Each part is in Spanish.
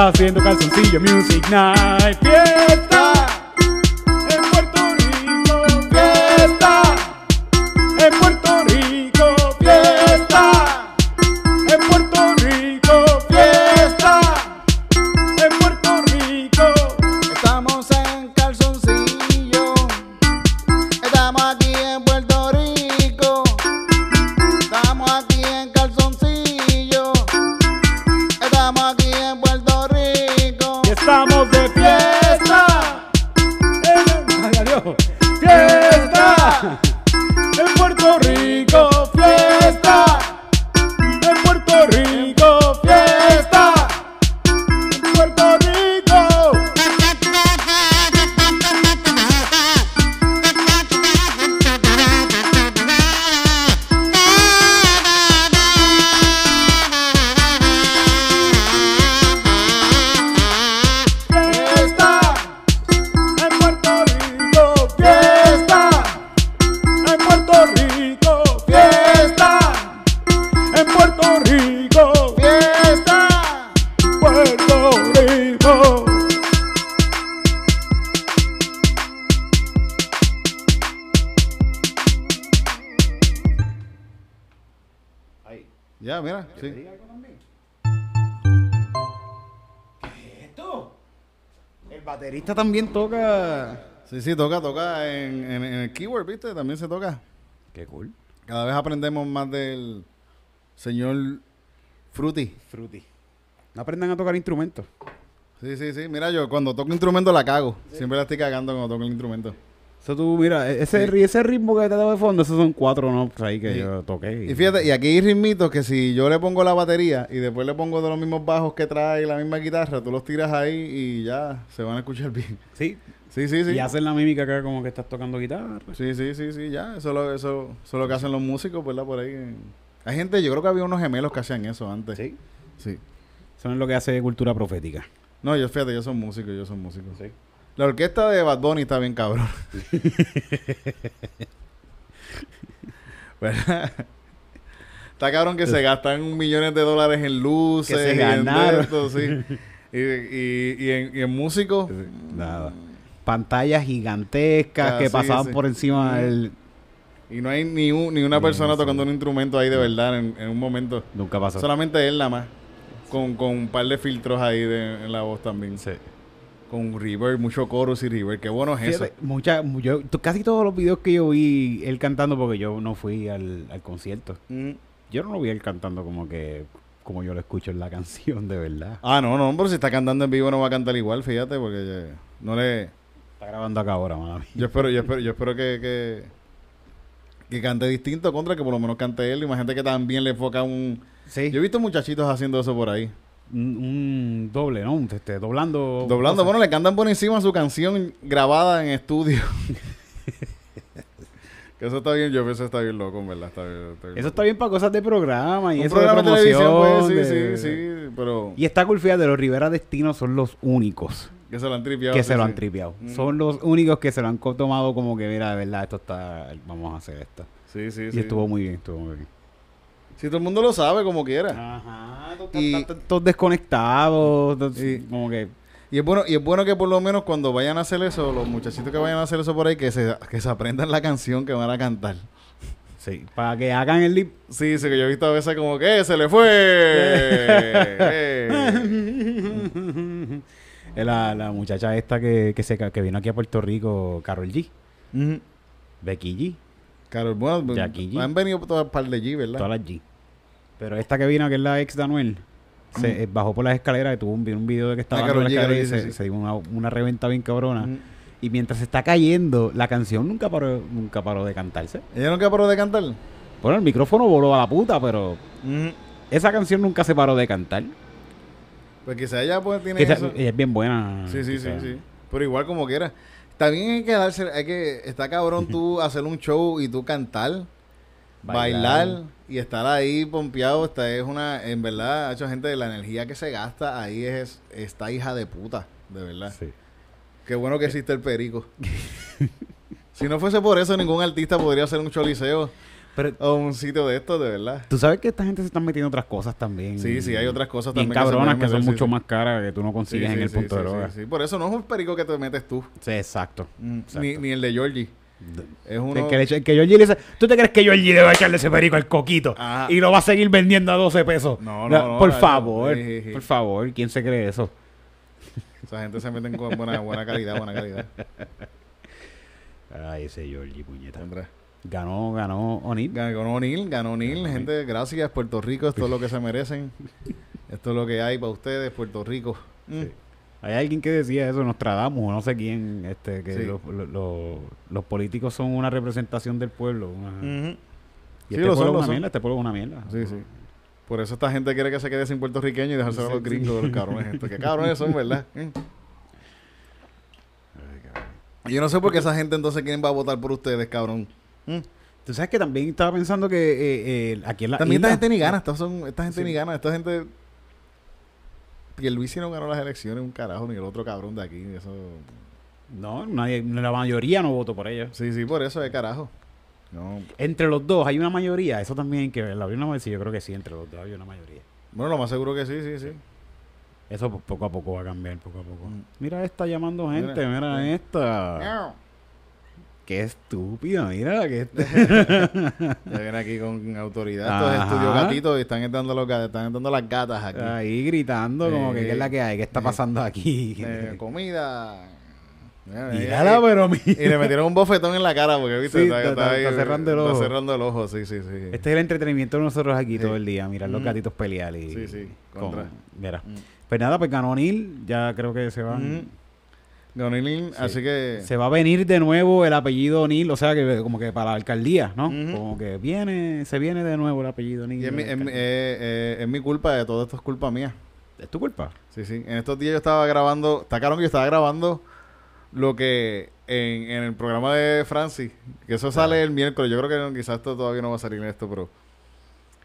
Pero está haciendo calzoncillo Music Night. Baterista también toca. Sí, sí, toca, toca en, en- en el keyword, ¿viste? También se toca. Qué cool. Cada vez aprendemos más del señor Fruity. Fruity. No aprendan a tocar instrumentos. Sí, sí, sí. Mira, yo cuando toco instrumento la cago. Siempre la estoy cagando cuando toco el instrumento. Eso tú, mira, ese, ri- ese ritmo que te da de fondo, esos son cuatro notes ahí que Sí. yo toqué. Y fíjate, y aquí hay ritmitos que si yo le pongo la batería y después le pongo de los mismos bajos que trae la misma guitarra, tú los tiras ahí y ya se van a escuchar bien. Sí. Sí, sí, sí. Y hacen la mímica acá como que estás tocando guitarra. Sí, sí, sí, sí, ya. Eso, lo, eso, eso es lo que hacen los músicos, ¿verdad? Por ahí. Hay gente, yo creo que había unos gemelos que hacían eso antes. Sí. Sí. Eso es lo que hace cultura profética. No, yo fíjate, yo soy músico, yo soy músico. La orquesta de Bad Bunny está bien cabrón. ¿Verdad? Está cabrón que se gastan millones de dólares en luces. Que se y en sí. y, y, y en, músicos. Nada. Pantallas gigantescas Ah, que sí, pasaban sí. por encima del... Y no hay ni, un- ni una persona tocando un instrumento ahí de verdad en, en un momento. Nunca pasó. Solamente él nada más. Con, con un par de filtros ahí de, en la voz también. Sí. Con reverb, mucho chorus y reverb. Qué bueno es eso. Mucha, yo, casi todos los videos que yo vi él cantando, porque yo no fui al, al concierto, Mm. yo no lo vi él cantando como que como yo lo escucho en la canción, de verdad. Ah, no, no, pero si está cantando en vivo no va a cantar igual, fíjate, porque no le... Está grabando acá ahora, mía. Yo espero, yo espero, yo espero que, que, que cante distinto contra que por lo menos cante él. Imagínate que también le enfoca un... Sí. Yo he visto muchachitos haciendo eso por ahí. Un, doble, ¿no? Este, doblando. Doblando, cosas. bueno, le cantan por encima su canción grabada en estudio. que eso está bien, yo pienso que está bien loco, verdad. Está bien, está bien Eso loco. está bien para cosas de programa y Un eso programa de de televisión, promoción. pues, sí, de- sí, sí, pero... Y está cool, fíjate, los Rivera Destino son los únicos Que se lo han tripeado. que sí, se lo han tripeado. Mm. Son los únicos que se lo han tomado como que, mira, de verdad, esto está. Vamos a hacer esto. Sí, sí, Y sí. estuvo muy bien, estuvo muy bien. Si todo el mundo lo sabe, como quiera. Ajá, todos desconectados, como que. Y es bueno, y es bueno que por lo menos cuando vayan a hacer eso, los muchachitos que vayan a hacer eso por ahí, que se, que se aprendan la canción que van a cantar. Sí, para que hagan el lip. Sí, sí, que yo he visto a veces como que "Eh, se le fue. Eh. La, la muchacha esta que, que, se, que vino aquí a Puerto Rico, Carol G. Becky G. Claro, bueno, Jackie G. han venido todas par de G, ¿verdad? Todas las G. Pero esta que vino, que es la ex de Anuel, se eh, bajó por las escaleras y tuvo un, un video de que estaba Ah, G, escaleras y se, sí, sí. se dio una, una reventa bien cabrona. Ujú. Y mientras se está cayendo, la canción nunca paró, nunca paró de cantarse. ¿Ella nunca paró de cantar? Bueno, el micrófono voló a la puta, pero Ujú. esa canción nunca se paró de cantar. Pues quizá ella pues tiene Que esa- eso. ella es bien buena. Sí, sí, sí, sí. Pero igual como quiera. También hay que darse, hay que, está cabrón tú hacer un show y tú cantar, bailar, Bailar. y estar ahí pompeado. Esta es una, en verdad, ha hecho gente, la energía que se gasta ahí es, está hija de puta, de verdad. Sí. Qué bueno que existe el perico. si no fuese por eso, ningún artista podría hacer un choliseo Pero o un sitio de estos, de verdad. tú sabes que esta gente se está metiendo otras cosas también. Sí, sí, hay otras cosas también. cabronas que son sí, mucho sí. más caras que tú no consigues sí, en el punto de droga. sí, sí. Por eso no es un perico que te metes tú. Sí, exacto. Exacto. Ni, ni, ni el de Georgie. Es uno... Que, le que Georgie le dice, ¿tú te crees que Georgie le va a echarle ese perico al coquito? Ajá. Y lo va a seguir vendiendo a 12 pesos. No, no, no, Por no, favor, sí, sí, sí. por favor, ¿quién se cree eso? Esa gente se meten con buena, buena calidad, buena calidad. Ay, ese Georgie, puñeta. Ganó, ganó O'Neill. Ganó O'Neill, ganó O'Neill. Gente, gracias. Puerto Rico, esto es lo que se merecen. Esto es lo que hay para ustedes, Puerto Rico. Mm. Hay alguien que decía eso, Nostradamus, o no sé quién, este, que Sí. los, los- los- los políticos son una representación del pueblo. una-. Y Sí, este lo pueblo son, una mierda, este pueblo es una mierda. Sí, sí. Por eso esta gente quiere que se quede sin puertorriqueño y dejárselo a los gringos de los cabrones. estos. Que cabrones son, ¿verdad? Mm. Yo no sé por qué esa gente entonces quieren va a votar por ustedes, cabrón. Mm. Tú sabes que también estaba pensando que eh, eh, aquí en la También isla- esta gente ni gana. Esta, son, esta gente Sí. ni gana. Esta gente... Y el Luis no ganó las elecciones, un carajo, ni el otro cabrón de aquí. Eso... No, nadie, la mayoría no votó por ellos. Sí, sí, por eso de carajo. No. Entre los dos hay una mayoría, eso también hay que verlo. Había una mayoría, sí, yo creo que sí, entre los dos hay una mayoría. Bueno, lo más seguro que sí, sí, sí. Eso po- poco a poco va a cambiar, poco a poco. Mm. Mira esta llamando gente, Mira. mira, esta. Qué estúpida, mira que este- Ya viene aquí con autoridad. Ajá. Estos estudios gatitos y están dando, los, ga- están dando las gatas aquí. ahí gritando como que qué es la que hay, qué está pasando aquí. Eh, comida. Mírala, eh, pero mi- Y le metieron un bofetón en la cara porque, viste, Sí, está, está- está ahí, está cerrando el está ojo. cerrando el ojo, sí, sí, sí. Este es el entretenimiento de nosotros aquí Sí. todo el día, mirar los Mm. gatitos pelear y Sí, sí, con- contra. mira. Mm. Pues nada, pues ganó Neil, ya creo que se van. Mm. Donilin, Sí. así que... Se va a venir de nuevo el apellido O'Neill, o sea que como que para la alcaldía, ¿no? Como que viene, se viene de nuevo el apellido O'Neill. es, de eh, eh, es mi culpa, de todo esto es culpa mía. ¿Es tu culpa? Sí, sí. En estos días yo estaba grabando, está claro que yo estaba grabando lo que en, en el programa de Francis, que eso sale el miércoles, yo creo que quizás esto todavía no va a salir en esto, pero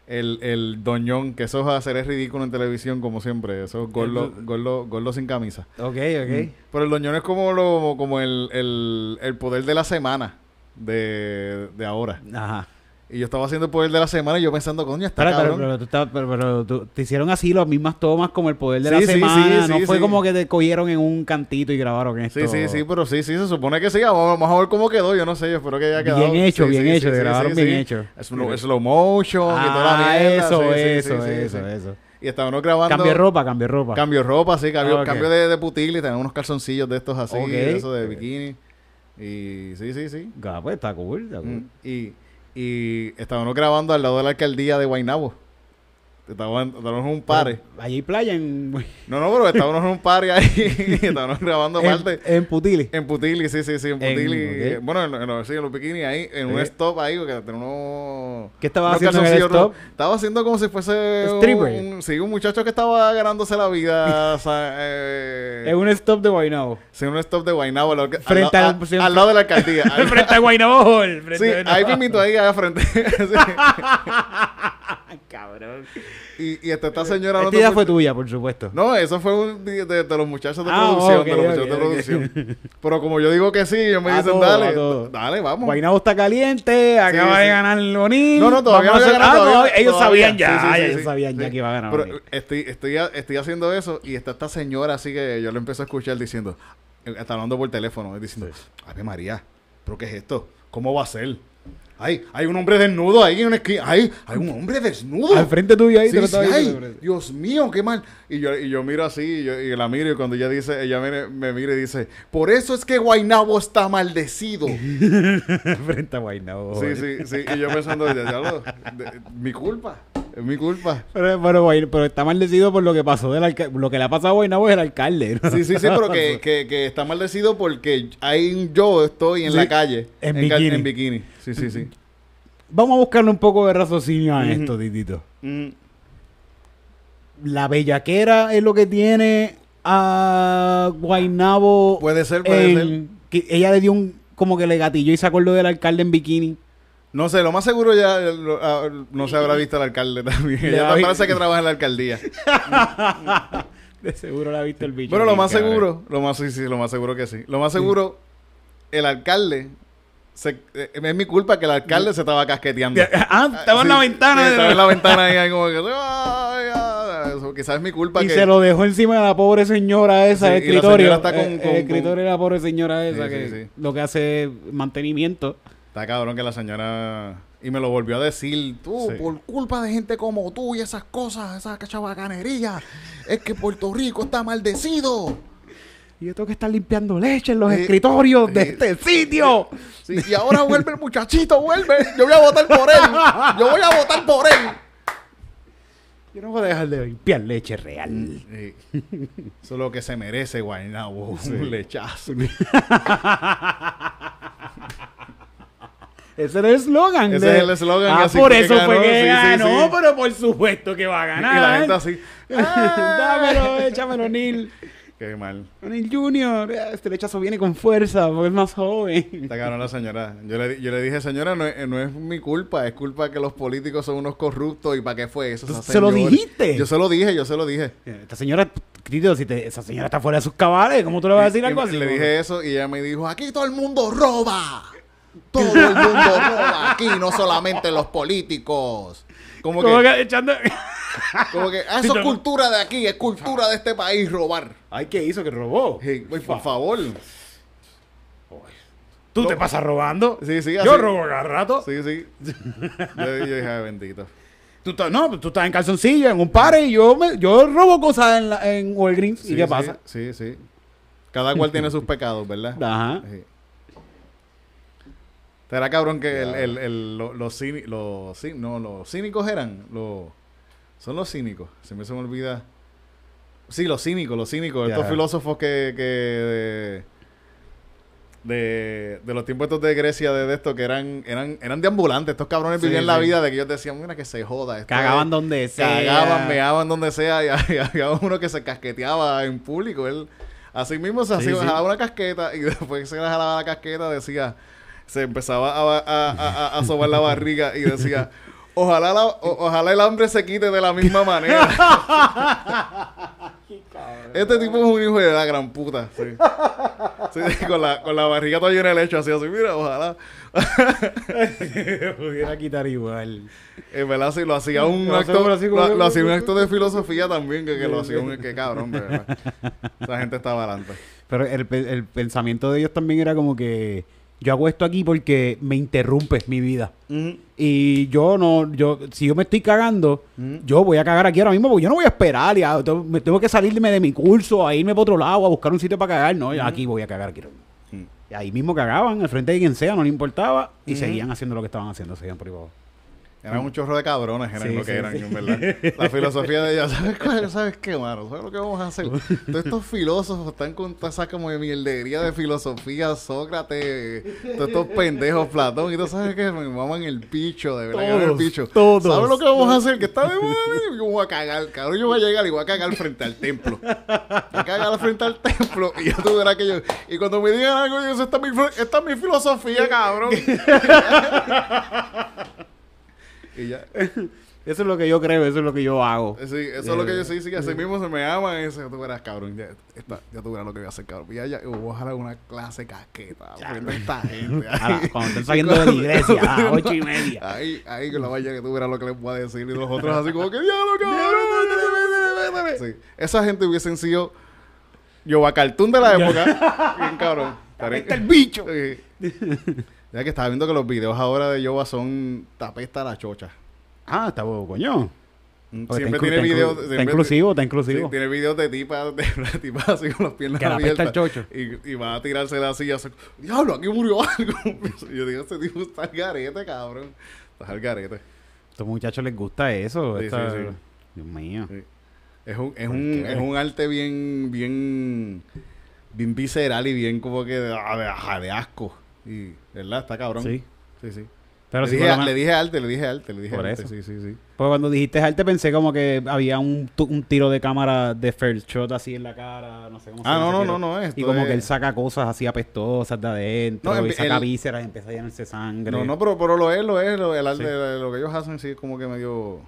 el, el doñón, que eso va a ser es ridículo en televisión como siempre, eso es gordo, gordo, gordo sin camisa. Ok, ok. Pero el doñón es como lo, como el, el, el poder de la semana de, de ahora. Ajá. Y yo estaba haciendo el poder de la semana y yo pensando, coño, está Pero, pero, cabrón. pero tú estabas- pero- tú- te hicieron así las mismas tomas como el poder de la Sí, sí, semana. sí, no sí, fue sí. como que te cogieron en un cantito y grabaron esto. Sí, sí, sí, pero sí, sí, se supone que sí. Vamos, vamos a ver cómo quedó. Yo no sé, yo espero que haya quedado. Bien hecho, Sí, bien sí, hecho, sí, te sí, grabaron sí, bien sí. hecho. Slow, slow motion y toda la Ah, mierda. eso, sí, sí, eso, sí, sí, eso, sí. eso. Y estábamos grabando. Cambio de ropa, cambio de ropa. Cambio de ropa, sí, cambio, Ah, cambio de, de putil y tenemos unos calzoncillos de estos así, Ok. de eso de bikini. Y sí, sí, sí. Ah, pues está cool, está cool. Mm, Y, y estábamos grabando al lado de la alcaldía de Guaynabo. Estábamos, estábamos en un pare. Allí playa en, No, no, pero estábamos en un pare ahí. estábamos grabando en, parte. en Putili. En Putili, sí, sí, sí, en En- Putili. ok. Bueno, en, en, los- sí, en los bikinis ahí, en un stop ahí, tenía unos... ¿Qué estabas unos haciendo en el stop? Estaba haciendo como si fuese Stripper. un, sí, un muchacho que estaba ganándose la vida, o sea, eh, En un stop de Guaynabo. sí, en un stop de Guaynabo, al, Frente al, al- al lado de la alcaldía. Frente a Guaynabo Hall. frente sí, a- ahí mismito ahí, allá frente. Cabrón. Y, y esta, esta señora... Esta te idea fue tuya, por supuesto. No, eso fue un de, de- de los muchachos de Ah, producción, ok, de los muchachos ok, de ok. producción. Pero como yo digo que sí, ellos me A dicen, todo, dale, dale, vamos. Guaynabo está caliente, acaba sí. de ganar el O'Neill. No, no, todavía no había ganado, Ah, todavía- no, ellos todavía. sabían ya, Sí, sí, sí, ellos sí, sabían ya que iba a ganar Pero estoy, estoy, estoy haciendo eso y está esta señora así que yo le empiezo a escuchar diciendo, eh, está hablando por teléfono, diciendo, Ave María, ¿pero qué es esto? ¿Cómo va a ser? Ay, hay un hombre desnudo ahí en una esquina. Ay, hay un hombre desnudo. Al frente tuyo ahí Sí, te lo sí, ay, diciendo. Dios mío, qué mal. Y yo, y yo miro así, y, yo, y la miro, y cuando ella dice, ella me, me mira y dice, por eso es que Guainabo está maldecido. frente a Guaynabo. sí, sí, sí. Y yo pensando, de- mi culpa, es mi culpa. Pero, pero, pero está maldecido por lo que pasó del lo que le ha pasado a Guaynabo es el alcalde. ¿no? Sí, sí, sí, pero que, que, que está maldecido porque hay un yo estoy en Sí, la calle. en bikini. en bikini. Sí, sí, sí. Vamos a buscarle un poco de raciocinio a esto, Titito. Mm, La bellaquera es lo que tiene a Guaynabo. Puede ser, puede ser. Que ella le dio un. Como que le gatilló y se acordó del alcalde en bikini. No sé, lo más seguro ya eh, lo- ah, no se habrá visto el alcalde también. Ella a- parece que trabaja en la alcaldía. De seguro la ha visto el bicho. Bueno, lo más seguro, lo más sí, sí, lo más seguro que sí. Lo más seguro, el alcalde, se- eh, es mi culpa que el alcalde se estaba casqueteando. Ah, estaba en la Sí, ventana. sí, de estaba en la ventana ahí, ahí como que, ay, ay, eso, quizás es mi culpa Y que... se lo dejó encima de la pobre señora esa, Sí, el y la escritorio. señora está con- Eh, con- el escritorio con- de la pobre señora esa Sí, que sí, sí. lo que hace es mantenimiento. Está cabrón que la señora... Y me lo volvió a decir, tú, Sí. por culpa de gente como tú y esas cosas, esa chabacanería, es que Puerto Rico está maldecido. Y yo tengo que estar limpiando leche en los Sí. escritorios de Sí. este sitio. Sí, y ahora vuelve el muchachito, vuelve. Yo voy a votar por él. Yo voy a votar por él. Yo no voy a dejar de limpiar leche real. Sí. Eso es lo que se merece, Guaynabo. Un lechazo. Ese era el eslogan. Ese de- es el eslogan, Ah, por que eso fue que sí, sí, ganó, sí. pero por supuesto que va a Y ganar. la gente así. Dámelo, échamelo, Neil. Qué mal. Neil Junior, este lechazo viene con fuerza porque es más joven. Está cabrón la señora. Yo le, yo le dije, señora, no es, no es mi culpa. Es culpa que los políticos son unos corruptos. ¿Y para qué fue eso? esa ¿Se lo dijiste? Yo se lo dije, yo se lo dije. Esta señora, Tito, si te- esa señora está fuera de sus cabales, ¿cómo tú le vas a decir Y- algo y así? Le dije eso y ella me dijo, aquí todo el mundo roba. Todo el mundo roba aquí, no solamente los políticos. Como Como que, que echando... como que ah, eso es cultura de aquí, es cultura de este país robar. Ay, ¿qué hizo? ¿Que robó? Por favor. ¿Tú te pasas robando? Sí, sí, Yo robo cada rato. Sí, sí. Yo, yo dije, bendito. Tú estás, no, tú estás en calzoncillo, en un par y yo, me, yo robo cosas en, la, en Walgreens. Sí, ¿Y qué sí, pasa? Sí, sí. Cada cual tiene sus pecados, ¿verdad? Ajá. Sí. Será cabrón que el, el, el- lo- los, no, los cínicos eran. Los, son los cínicos. Se me, se me olvida. Sí, los cínicos, los cínicos. Estos filósofos que. que de, de, de los tiempos estos de Grecia, de, de esto, que eran, eran, eran de ambulantes. Estos cabrones Sí, vivían la vida de que ellos decían, mira que se joda. esto Cagaban es- donde sea. Cagaban, meaban donde sea y, y había uno que se casqueteaba en público. Él así mismo se hacía, Sí, jalaba una casqueta y después que se le jalaba la casqueta decía, se empezaba a, a, a, a- a sobar la barriga y decía, ojalá, la- o- ojalá el hambre se quite de la misma manera. este tipo es un hijo de la gran puta. Sí. Sí, con, la, con la barriga toda llena de leche, así, así, mira, ojalá. Pudiera quitar igual. En verdad, sí, lo hacía un Lo acto, así lo, hacía un acto de filosofía también, que, que lo hacía un, que cabrón, verdad. Esa gente estaba adelante. Pero el, el pensamiento de ellos también era como que yo hago esto aquí porque me interrumpes mi vida. Y yo no, yo, si yo me estoy cagando, yo voy a cagar aquí ahora mismo porque yo no voy a esperar y a- tengo- me tengo que salirme de mi curso, a irme para otro lado, a buscar un sitio para cagar. No, aquí voy a cagar aquí. ahora mismo. Y ahí mismo cagaban, al frente de quien sea, no le importaba, y seguían haciendo lo que estaban haciendo, seguían por ahí abajo. Eran un chorro de cabrones, eran Sí, lo que sí, eran, sí. en verdad. La filosofía de ellos, ¿sabes cuál? ¿Sabes qué, mano? ¿Sabes lo que vamos a hacer? Todos estos filósofos están con toda esa como de mierdería de filosofía, Sócrates, todos estos pendejos, Platón, y tú sabes que me maman el picho, de verdad, maman el Todos, picho. todos. ¿Sabes lo que vamos a hacer? Que está de moda, yo voy a cagar, cabrón, yo voy a llegar y voy a cagar frente al templo. Voy a cagar frente al templo y ya tú verás que yo... Y cuando me digan algo, yo digo, esta es mi, esta es mi filosofía, cabrón. y ya... Eso es lo que yo creo, eso es lo que yo hago. Sí, eso es lo que yo sí, sí, así mismo se me aman. Eso, tú verás, cabrón. Ya, esta- ya tú verás lo que voy a hacer, cabrón. Ya, ya, voy a jalar una clase casqueta. frente a esta gente. Ahora, cuando estén saliendo de la iglesia, a las ocho y media. Ahí, ahí con la valla que tú verás lo que les voy a decir. Y los otros así como que, diablo, cabrón. Sí, esa gente hubiesen sido Yoba Cartoon de la época. Bien cabrón. Está el bicho. Sí. Ya que estaba viendo que los videos ahora de Yoba son tapesta a la chocha. Ah, está bueno, coño. Porque Siempre tiene videos. Está inclusivo, está Sí, inclusivo. tiene videos de tipas, de de tipas así con las piernas Que abiertas. el chocho. Y, y va a tirarse la silla así, diablo, aquí murió algo. Yo digo, este tipo está al garete, cabrón. Está al garete. A estos muchachos les gusta eso. Sí, esta- sí, sí. Dios mío. Sí. Es un, es ¿Por un, es un arte bien, bien, bien visceral y bien como que de, de, ajá, de asco. Y, ¿verdad? Está cabrón. Sí. Sí, sí. Pero le, sí, dije, le dije arte, le dije arte, le dije Por arte. eso. Sí, sí, sí. Porque cuando dijiste arte pensé como que había un, un tiro de cámara de first shot así en la cara, no sé cómo se Ah, llama no, no, no, no, esto Y como es- que él saca cosas así apestosas de adentro No, y saca el- vísceras empieza a llenarse slambre. No, no, pero, pero lo es, lo es. Lo, el arte, Sí. lo que ellos hacen sí es como que medio...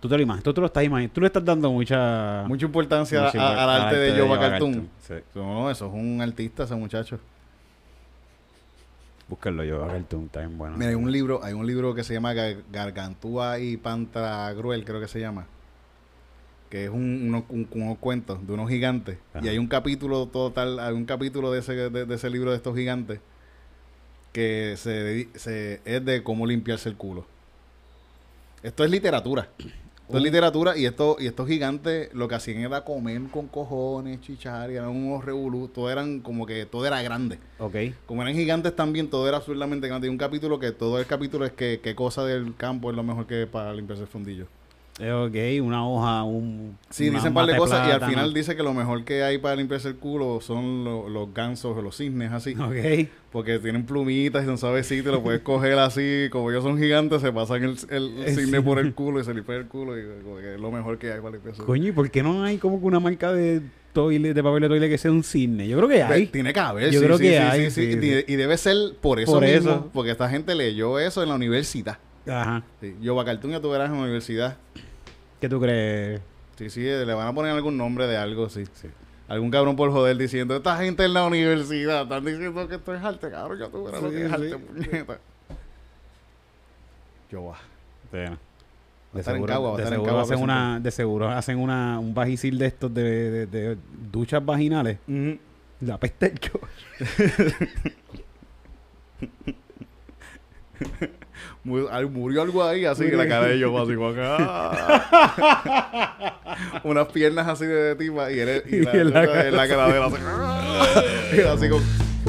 Tú te lo imaginas, tú te lo estás imaginando. Tú le estás dando mucha... Mucha importancia mucha a- import- al arte de Yoba Yoba Cartoon. Sí. No, eso es un artista, ese muchacho. Búscalo, Yoba Cartoon, está bien bueno. Mira, hay un libro, hay un libro que se llama Gar- Gargantúa y Pantagruel, creo que se llama. Que es un, unos, un- cuentos de unos gigantes. Ajá. Y hay un capítulo total, hay un capítulo de ese, de, de ese libro de estos gigantes que se, se- es de cómo limpiarse el culo. Esto es literatura. Esto es literatura y esto, y estos gigantes lo que hacían era comer con cojones, chichar, y eran unos revolú, todo eran como que todo era grande. Ok. Como eran gigantes también, todo era absurdamente grande. Y un capítulo que todo el capítulo es que qué cosa del campo es lo mejor que para limpiarse el fundillo. Eh, ok, una hoja, un... Sí, dicen un par de cosas y al final dice que lo mejor que hay para limpiarse el culo son lo- los gansos o los cisnes así. Ok. Porque tienen plumitas y son suavecitos, lo puedes coger así. Como ellos son gigantes, se pasan el, el Eh, cisne sí. por el culo y se limpian el culo. Y que es lo mejor que hay para limpiarse el culo. Coño, ¿y por qué no hay como que una marca de toile, de papel de toile que sea un cisne? Yo creo que hay. Tiene que haber, Yo sí, creo sí, que hay, sí, sí. sí, Y, y debe ser por eso Por mismo, eso. porque esta gente leyó eso en la universidad. Ajá. Sí. Yo, Cartoon ya tú verás en la universidad. ¿Qué tú crees? Sí, sí, le van a poner algún nombre de algo, sí. Algún cabrón por joder diciendo, esta gente en la universidad están diciendo que esto es arte, cabrón, ya tú verás lo Sí, que es sí. arte, puñeta. Yo va. Bueno, de estar en seguro hacen una, de seguro hacen una, un bajisil de estos de, de- de duchas vaginales. La peste Murió algo ahí, así que la cara de yo así como acá. Unas piernas así de tipa y, él, y la, Y en la en la cara de él así. y así con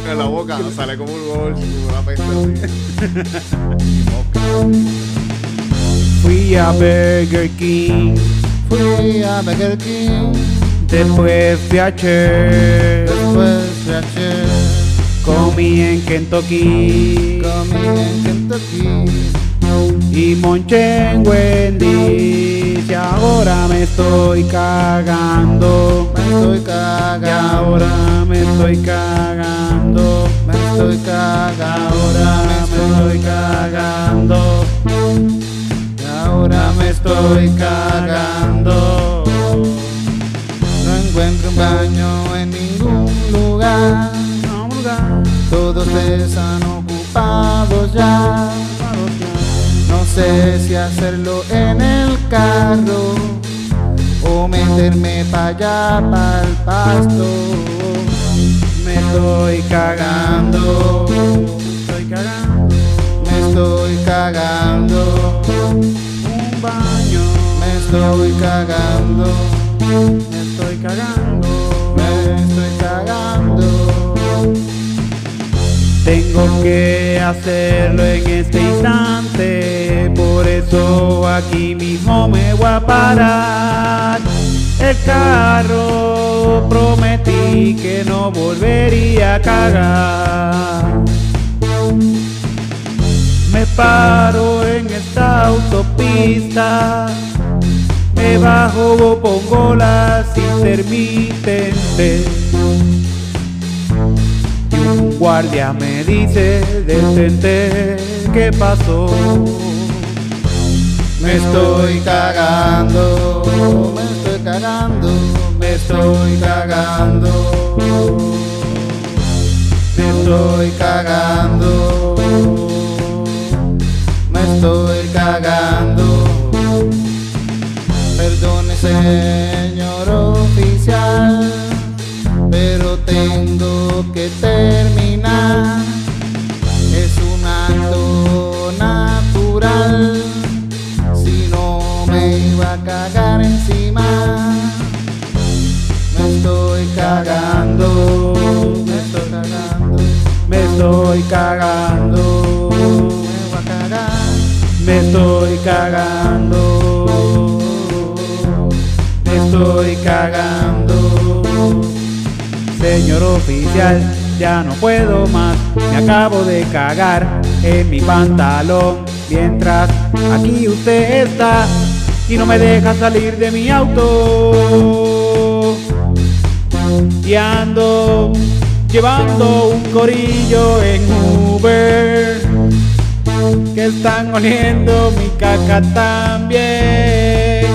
en la boca sale como un gol, una peste así. Fui a Burger King, Fui a Burger King, después fui a Cher, después de ayer, comí en Kentucky comí en Kentucky. Y monché en Wendy's y ahora me estoy cagando. Me estoy Y cagando, ahora me estoy cagando. me estoy cagando, Ahora me estoy cagando. y ahora me estoy cagando. No encuentro un baño en ningún lugar. Todos están No sé si hacerlo en el carro o meterme para allá, para el pasto. Me estoy cagando. Estoy cagando. Me estoy cagando, Un baño. me estoy cagando, Me estoy cagando. Tengo que hacerlo en este instante, por eso aquí mismo me voy a parar. El carro prometí que no volvería a cagar. Me paro en esta autopista, me bajo, pongo las intermitentes. Guardia me dice, detente, ¿qué pasó? Me estoy cagando, me estoy cagando, me estoy cagando. Me estoy cagando, me estoy cagando. Perdone estoy cagando, me a cagar. me estoy cagando, me estoy cagando. Señor oficial, ya no puedo más, me acabo de cagar en mi pantalón. Mientras aquí usted está y no me deja salir de mi auto. Y ando llevando un corillo en Uber que están oliendo mi caca también.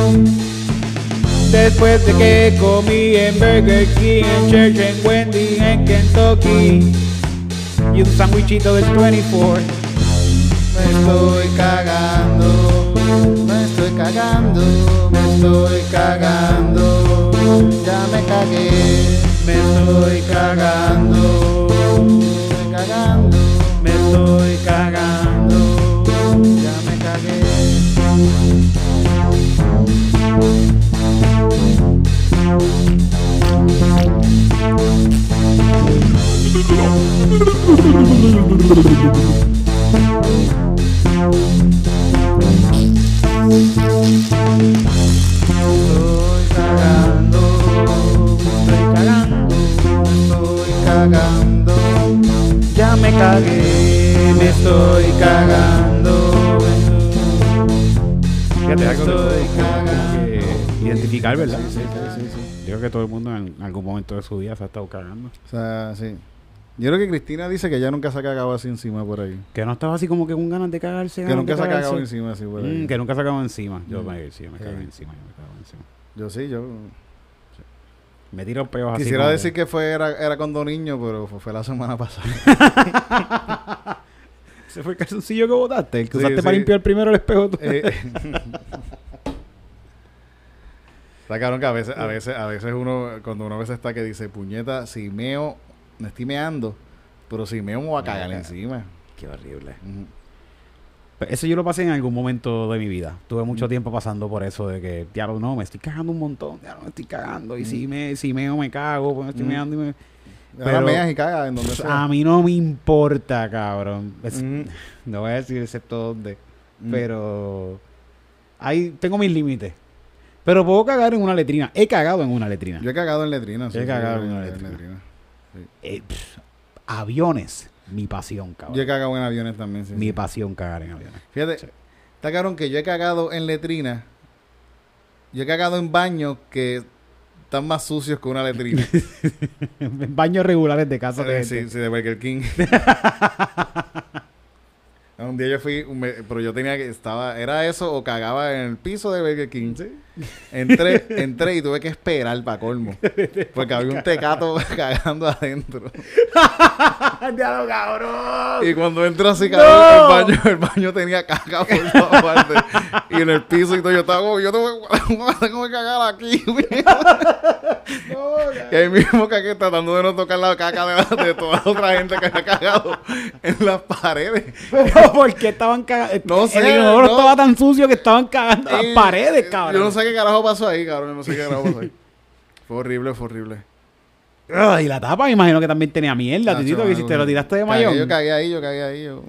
Después de que comí en Burger King, en Church, en Wendy, en Kentucky. Y un sandwichito del 24. Me estoy cagando, me estoy cagando, me estoy cagando, ya me cagué, me estoy cagando, me cagando, me estoy cagando, ya me cagué. cagué, me estoy cagando. Fíjate, algo que todos Estoy tenemos cagando. que identificar, ¿verdad? Sí, sí, sí, sí, sí. Yo creo que todo el mundo en algún momento de su vida se ha estado cagando. O sea, sí. Yo creo que Cristina dice que ya nunca se ha cagado así encima por ahí. Que no estaba así como que con ganas de cagarse. Que nunca se ha cagado encima así por ahí. Mm, que nunca se ha cagado encima. Yo Mm. me, sí, me cago Sí. encima, yo me cago encima. Yo sí, yo... Me tiro peos así. Quisiera decir que- que fue era, era cuando niño, pero fue, fue la semana pasada. Ese fue el calzoncillo que botaste, el que Sí, usaste para sí. limpiar primero el espejo. tú. Eh, Está cabrón que a veces, a veces, a veces uno, cuando uno a veces está que dice, puñeta, si meo, me estoy meando, pero si meo me voy a cagar encima. Qué horrible. Eso yo lo pasé en algún momento de mi vida. Tuve mucho tiempo pasando por eso de que, ya no, me estoy cagando un montón, ya no me estoy cagando. Y si me, si meo me cago, pues me estoy Mm. meando y me... Pero- meas y cagas en donde sea. A mí no me importa, cabrón. Es- Ujú. No voy a decir excepto dónde. Mm. Pero ahí tengo mis límites. Pero puedo cagar en una letrina. He cagado en una letrina. Yo he cagado en letrina. Yo he cagado en una letrina. letrina. Eh, pff, aviones, mi pasión, cabrón. Yo he cagado en aviones también, sí. mi sí. pasión cagar en aviones. Fíjate, Sí. está cabrón que yo he cagado en letrina. Yo he cagado en baños que están más sucios que una letrina. en baños regulares de casa. de sí, gente. sí, de Burger King. Un día yo fui, me- pero yo tenía que, estaba, era eso o cagaba en el piso de Burger King. Entré, entré y tuve que esperar para colmo. Porque había un tecato cagando adentro. ¡Diablo, cabrón! Y cuando entré así, cabrón, el baño, el baño tenía caca por todas partes. Y en el piso y todo, yo estaba como, yo tengo, tengo que cagar aquí. y ahí mismo cagué tratando de no tocar la caca de, de toda la otra gente que había cagado en las paredes. Pero ¿por qué estaban cagando? No sé, El inodoro no. estaba tan sucio que estaban cagando las paredes, cabrón. Yo no sé qué carajo pasó ahí, cabrón. Yo no sé qué carajo pasó ahí. Fue horrible, fue horrible. Ay, y la tapa me imagino que también tenía mierda, Nacho, titito, que si te lo tiraste de mayón. Yo cagué ahí, yo cagué ahí. Yo...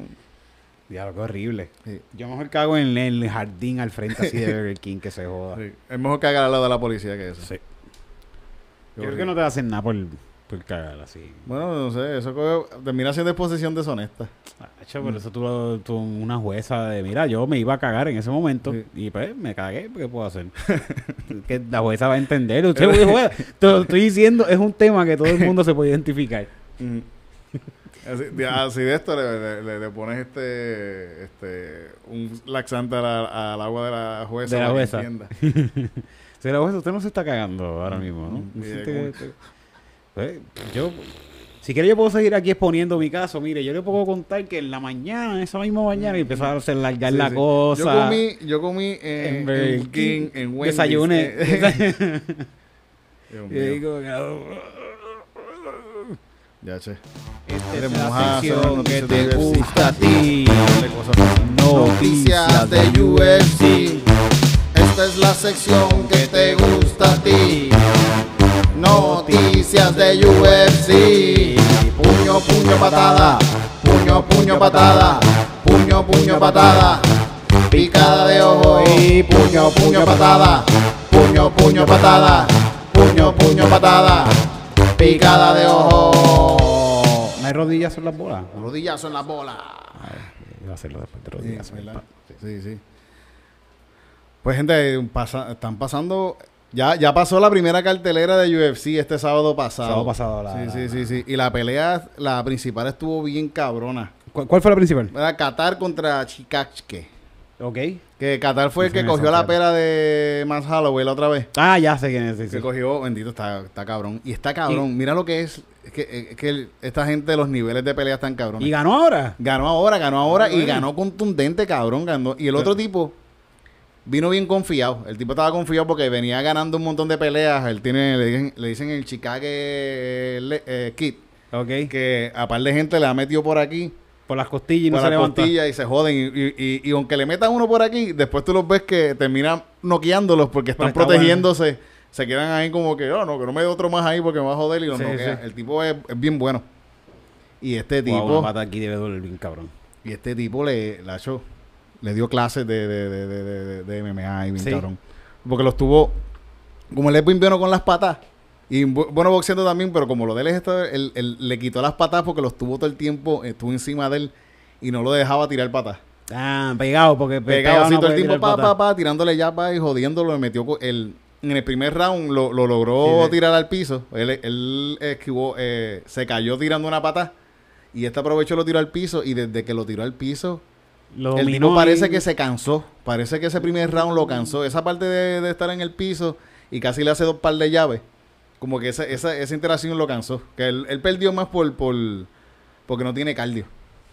Diablo, qué horrible. Sí, Yo mejor cago en el jardín al frente así de Burger King que se joda. sí. Es mejor cagar al lado de la policía que eso. Sí. Qué Yo creo que no te hacen nada por, por cagar así. Bueno, no sé, eso co- termina siendo exposición deshonesta. Hacho, por eso tú, tú una jueza de, mira, yo me iba a cagar en ese momento Sí. y pues me cagué, ¿qué puedo hacer? que la jueza va a entender. Usted, jueza, te lo estoy diciendo, es un tema que todo el mundo se puede identificar. Así de, así de esto le, le- le- le pones este, este un laxante a la- al agua de la jueza. De la jueza. Si la jueza, usted no se está cagando ahora mismo, ¿no? Mm, No Pues, yo, si quiere yo puedo seguir aquí exponiendo mi caso. Mire, yo le puedo contar que en la mañana, esa misma mañana, y empezó a largar Sí, la sí. cosa. Yo comí, yo comí en, en Burger en King, en Wendy's. Desayuné. eh, Dios mío. digo, Ya, esta Eres es la mojazo, sección que te UFC. gusta a ti. Cosas. Noticias de UFC. Esta es la sección que te gusta a ti. Noticias de UFC. Puño, puño, patada. Puño, puño, patada. Puño, puño, patada. Picada de ojo y puño, puño, patada. Puño, puño, patada. Puño, puño, patada. Picada de ojo. ¿No hay rodillas en las bolas? Rodillazo en la bola. Voy a hacerlo después de. ¿verdad? Sí, sí. Pues gente, pasa- están pasando... Ya, ya pasó la primera cartelera de UFC este sábado pasado. Sábado pasado, la- sí, la- sí, sí, sí. Y la pelea, la principal estuvo bien cabrona. ¿Cuál, cuál fue la principal? Era Qatar contra Chikachke. Ok. Que Qatar fue el que cogió la pera de Max Holloway la otra vez. Ah, ya sé quién es. sí, Que sí. cogió, bendito, está, está cabrón. Y está cabrón. Mira lo que es. Es que, es que el- esta gente, los niveles de pelea están cabrones. Y ganó ahora. Ganó ahora, ganó ahora Ah, y ganó contundente, cabrón. Ganó. Y el otro tipo vino bien confiado. El tipo estaba confiado porque venía ganando un montón de peleas. Él tiene, le dicen, le dicen el Chicago eh, le- eh, Kid. Ok. Que a par de gente le ha metido por aquí, Por las costillas y no por se la levanta. costilla y se joden. Y, y- y- y aunque le metan uno por aquí, después tú los ves que terminan noqueándolos porque están está protegiéndose. Se quedan ahí como que, oh, no, que no me dé otro más ahí porque me va a joder y los Sí, noquea. sí. El tipo es, es bien bueno. Y este Wow, tipo... una pata aquí debe doler bien cabrón. Y este tipo le, la echó- le dio clases de, de, de, de, MMA y bien Sí. cabrón. Porque los tuvo, como él es bueno con las patas, y bu- bueno boxeando también, pero como lo de él es esto, él, él le quitó las patas porque los tuvo todo el tiempo, estuvo encima de él y no lo dejaba tirar patas. Ah, pegado, porque pe- Pegado pegado así no todo el tiempo, pa, pa, pa, tirándole ya pa, y jodiéndolo, le metió el, en el primer round lo, lo logró Sí, sí. tirar al piso. Él, él esquivó, eh, se cayó tirando una pata y este aprovechó lo tiró al piso y desde que lo tiró al piso Lo el tipo parece que se cansó. Parece que ese primer round lo cansó. Esa parte de, de estar en el piso y casi le hace dos par de llaves. Como que esa, esa, esa interacción lo cansó. Que él, él perdió más por, por porque no tiene cardio.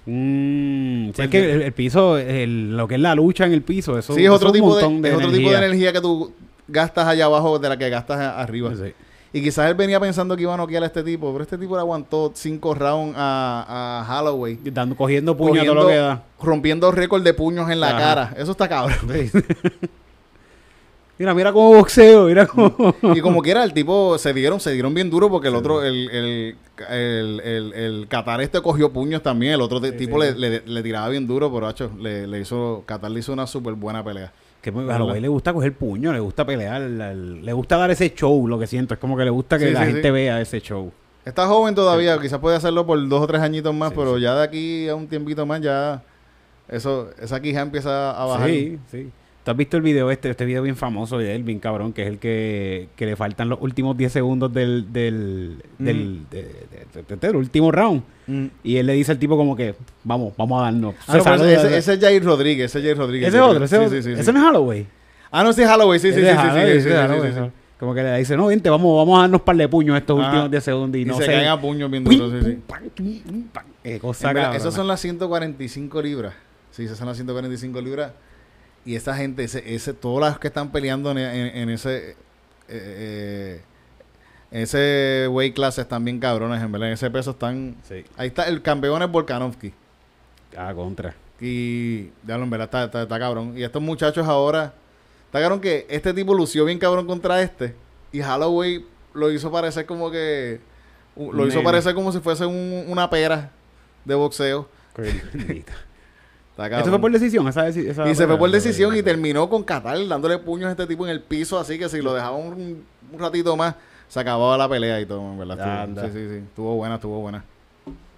Mm, sí, es que el, el piso, el- lo que es la lucha en el piso, eso sí, es otro, tipo de, es otro tipo de energía que tú gastas allá abajo de la que gastas arriba. Sí. Y quizás él venía pensando que iba a noquear a este tipo, pero este tipo le aguantó cinco rounds a, a Holloway. Dando, cogiendo puño a todo cogiendo- lo que da. Rompiendo récord de puños en la Ajá. cara. Eso está cabrón. Sí. mira, mira cómo boxeo, mira cómo... Y como quiera, el tipo se dieron, se dieron bien duro porque el otro, el, el, el, el, el Qatar este cogió puños también. El otro Sí, tipo sí, le, le, le tiraba bien duro, pero hacho, le, le hizo, Qatar le hizo una súper buena pelea. Que muy- a los güeyes le gusta coger puño, le gusta pelear, le gusta dar ese show, lo que siento. Es como que le gusta que Sí, la sí, gente sí. vea ese show. Está joven todavía, quizás puede hacerlo por dos o tres añitos más, pero ya de aquí a un tiempito más ya eso, esa quija empieza a bajar. Sí, sí. ¿Tú has visto el video este, este video bien famoso de él, bien cabrón, que es el que, que le faltan los últimos 10 segundos del, del, del, de- de- de- del último round? Mm. Y él le dice al tipo como que, vamos, vamos a darnos. Ah, no, Se saluda, ese, ese, es Jair Rodríguez, ese es Jair Rodríguez. ese es otro, ese, Sí, otro. sí, sí, sí. Ese no es Holloway. Ah, no, sí es Holloway, sí, sí, sí, sí, Holloway, sí, ese sí, es sí, Holloway, sí, sí. eso. Como que le dice, no, vente, vamos, vamos a darnos par de puños estos Ah. últimos 10 segundos y, Y no se sé. caen a puños Pum, duros, sí, sí. esas son las 145 libras. Sí, esas son las 145 libras. Y esa gente, ese, ese, todas las que están peleando en, en- en ese eh, eh, ese weight class están bien cabrones, en verdad. En ese peso están. Sí. Ahí está, el campeón es Volkanovski. Ah, contra. Y ya en verdad está, está, está cabrón. Y estos muchachos ahora. Está cabrón que este tipo lució bien cabrón contra este. Y Holloway lo hizo parecer como que. Lo hizo parecer como si fuese un- una pera de boxeo. Está ¿Eso fue por decisión? Esa, deci- esa Y se fue por decisión y terminó con Qatar dándole puños a este tipo en el piso, así que si lo dejaba un, un ratito más, se acababa la pelea y todo, en ¿verdad? Estuvo- sí, sí, sí. Estuvo buena, estuvo buena.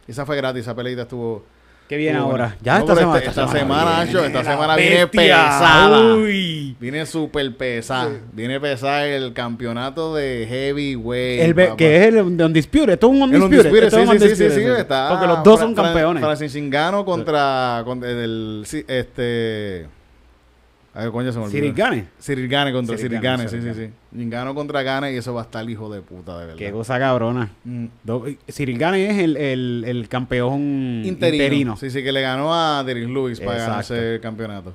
Esa fue gratis, esa peleita estuvo... ¿Qué viene estuvo ahora? Ya No, esta semana. este- esta semana, viene Nacho, esta semana viene pesada. Uy. Viene súper pesada. Viene pesada el campeonato de heavyweight. El be- que es el de Undisputed. Esto es un El Undisputed. Undisputed, esto es sí, un sí, sí, sí, Undisputed, sí, está Porque los dos Fra- son Fra- campeones. Francis Ngannou contra, contra el, sí, este... A ver, coño, se me olvidó. Contra sí, sí, sí. Gane contra Gane y eso va a estar hijo de puta, de verdad. Qué cosa cabrona. Mm. Es el, el, el campeón Interino. interino. Sí, sí, que le ganó a Derrick Lewis para Exacto. ganarse el campeonato.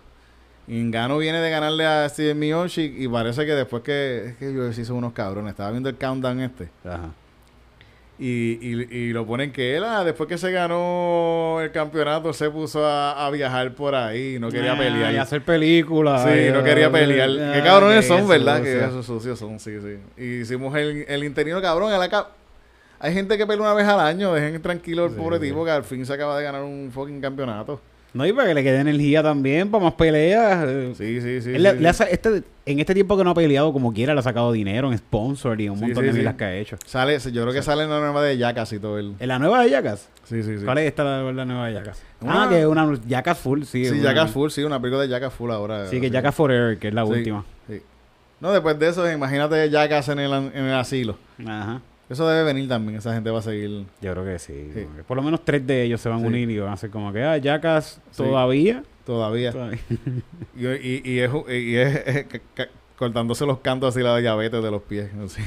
Y Gano viene de ganarle a Steven Miocic y parece que después que... Es que yo son unos cabrones. Estaba viendo el countdown este. Ajá. Y, y, y lo ponen que él, ah, después que se ganó el campeonato, se puso a, a viajar por ahí. No quería Ah, pelear. Y hacer películas. Sí, Ay, no quería pelear. ay, Qué cabrones son, ¿verdad? Que esos sucios son, sí, sí. Y hicimos el, el interino cabrón. a la ca- Hay gente que pelea una vez al año. Dejen tranquilo al Sí, pobre sí. tipo que al fin se acaba de ganar un fucking campeonato. No, y para que le quede energía también, para más peleas. Sí, sí, sí. Él le- le este, en este tiempo que no ha peleado como quiera, le ha sacado dinero en sponsor y un Sí, montón sí, de milas que ha hecho. Sale, yo creo que sale en la nueva de Jackass y todo el... ¿En la nueva de Jackass? Sí, sí, sí. ¿Cuál es esta la, la nueva de Jackass? Una- Ah, que es una Jackass Full, sí. Sí, una- Jackass Full, sí, una película de Jackass Full ahora. Sí, que Jackass Forever, que es la última. sí. No, después de eso, imagínate Jackass en el, en el asilo. Ajá. Eso debe venir también, esa gente va a seguir. Yo creo que sí. Sí. como que Por lo menos tres de ellos se van a Sí. unir y van a hacer como que, ah, Jackass todavía. Todavía. Todavía. Y, y, y es, y es, cortándose los cantos así la diabetes de los pies. así.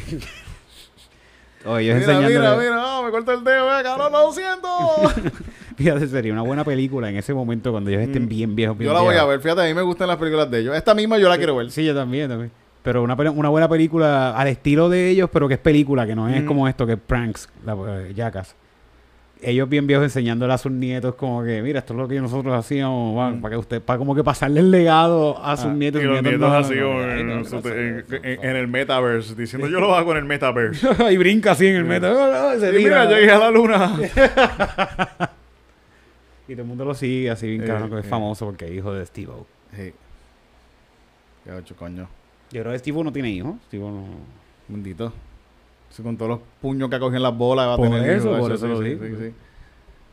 O ellos Mira, mira, mira, ah, me corto el dedo, eh, cabrón, lo siento. Fíjate, sería una buena película en ese momento cuando ellos estén Mm. bien viejos. bien yo la voy a ver, fíjate, a mí me gustan las películas de ellos. Esta misma yo la quiero ver. Sí, yo también, también. Pero una, una buena película al estilo de ellos, pero que es película, que no es Mm. como esto, que es pranks, la, eh, Jackass. Ellos bien viejos enseñándole a sus nietos como que, mira, esto es lo que nosotros hacíamos, Mm. para que usted, para como que pasarle el legado a sus Ah, nietos. y los nietos no, así no, en, no, el metaverse, diciendo yo lo hago en el metaverse. y brinca así en el meta. ah, ah, se Y mira, llegué a la luna. Y todo el mundo lo sigue así bien Eh, que es famoso porque es hijo de Steve-O. sí. Qué ocho, coño. Yo creo que Steve-O no tiene hijos. Steve-O no... Bendito. Eso con todos los puños que ha cogido en las bolas va a tener eso, hijos, por gacho, eso sí, lo sí, sí.